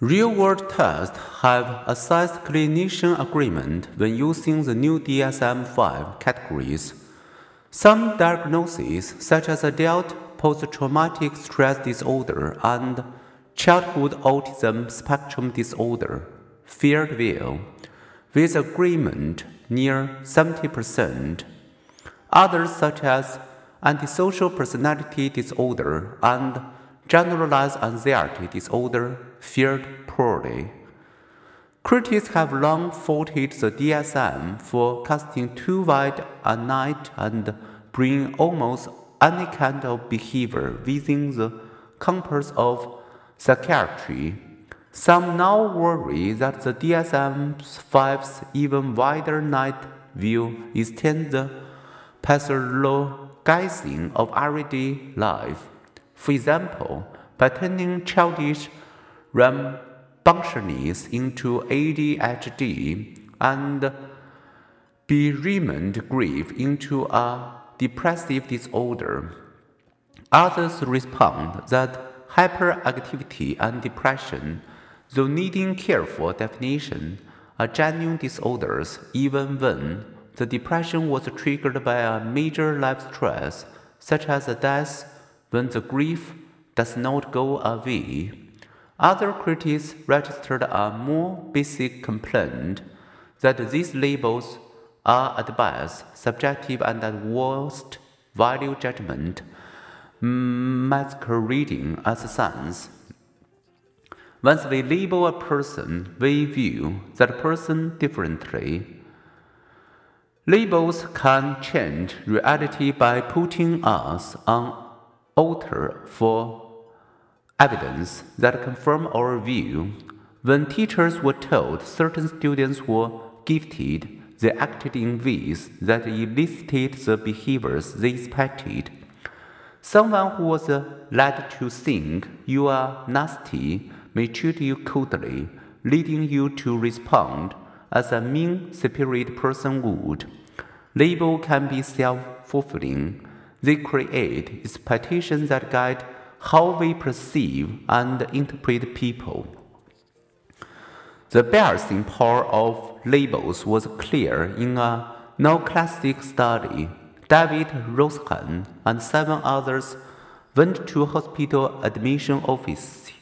Real-world tests have assessed clinician agreement when using the new DSM-5 categories. Some diagnoses, such as adult post-traumatic stress disorder and childhood autism spectrum disorder, fared well, with agreement near 70%. Others, such as antisocial personality disorder and generalized anxiety disorder, fared poorly. Critics have long faulted the DSM for casting too wide a net and bringing almost any kind of behavior within the compass of psychiatry. Some now worry that the DSM-5's even wider net will extend the pathologizing of everyday life. For example, by turning childish rambunctiousness into ADHD and bereavement grief into a depressive disorder. Others respond that hyperactivity and depression, though needing careful definition, are genuine disorders even when the depression was triggered by a major life stress, such as a death when the grief does not go away. Other critics registered a more basic complaint that these labels are at best subjective and at worst value judgment, masquerading as science. Once we label a person, we view that person differently. Labels can change reality by putting us on altar for evidence that confirm our view. When teachers were told certain students were gifted, they acted in ways that elicited the behaviors they expected. Someone who was led to think you are nasty may treat you coldly, leading you to respond as a mean spirited person would. Label can be self fulfilling. They create expectations that guide how we perceive and interpret people. The biasing power of labels was clear in a neoclassic study. David Rosenhan and seven others went to hospital admission office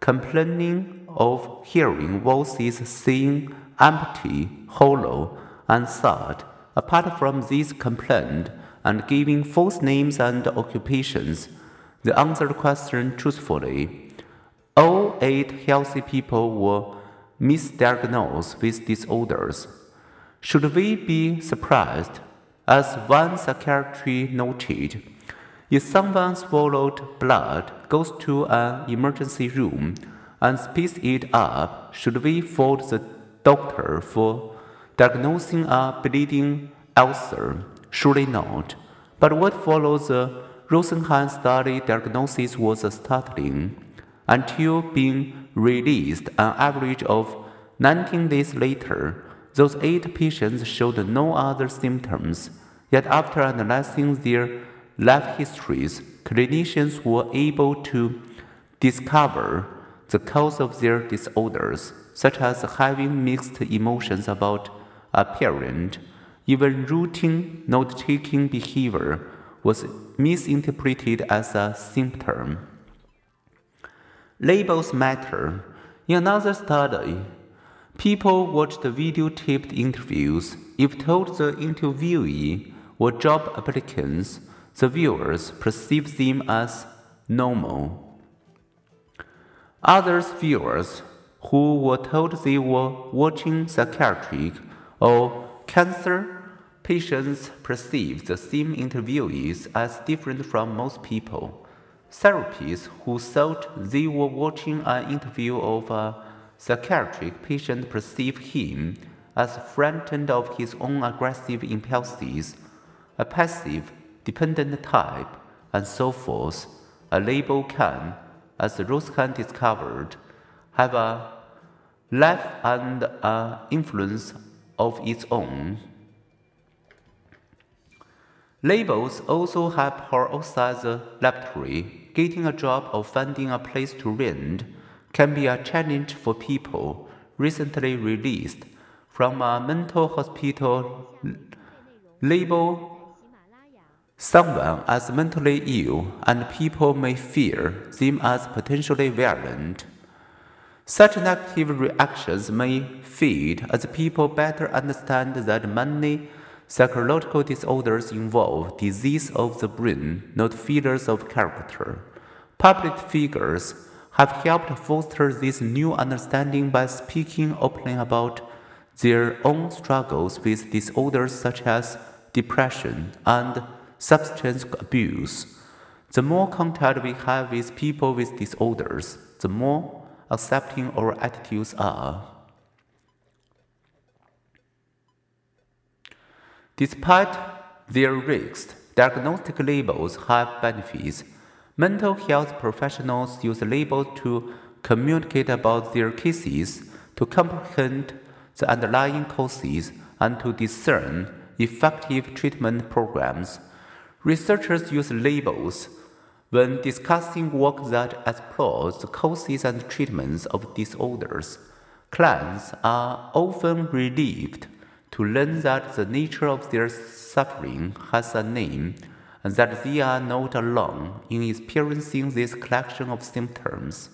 complaining of hearing voices saying empty, hollow, and sad. Apart from this complaint, and giving false names and occupations. They answered the question truthfully. All eight healthy people were misdiagnosed with disorders. Should we be surprised? As one psychiatrist noted, if someone swallowed blood, goes to an emergency room, and spits it up, should we fault the doctor for diagnosing a bleeding ulcer? Surely not. But what follows the Rosenhan study diagnosis was startling. Until being released an average of 19 days later, those eight patients showed no other symptoms. Yet after analyzing their life histories, clinicians were able to discover the cause of their disorders, such as having mixed emotions about a parent even routine note taking behavior was misinterpreted as a symptom. Labels matter. In another study, people watched the videotaped interviews. If told the interviewee were job applicants, the viewers perceived them as normal. Others viewers who were told they were watching psychiatric or Cancer patients perceive the same interviewees as different from most people. Therapists who thought they were watching an interview of a psychiatric patient perceive him as frightened of his own aggressive impulses, a passive, dependent type, and so forth. A label can, as Rosenhan discovered, have a life and an influence of its own. Labels also help her outside the laboratory, getting a job or finding a place to rent can be a challenge for people recently released from a mental hospital label someone as mentally ill and people may fear them as potentially violent. Such negative reactions may fade as people better understand that many psychological disorders involve disease of the brain, not failures of character. Public figures have helped foster this new understanding by speaking openly about their own struggles with disorders such as depression and substance abuse. The more contact we have with people with disorders, the more accepting our attitudes are. Despite their risks, diagnostic labels have benefits. Mental health professionals use labels to communicate about their cases, to comprehend the underlying causes, and to discern effective treatment programs. Researchers use labels when discussing work that explores the causes and treatments of disorders. Clients are often relieved to learn that the nature of their suffering has a name and that they are not alone in experiencing this collection of symptoms.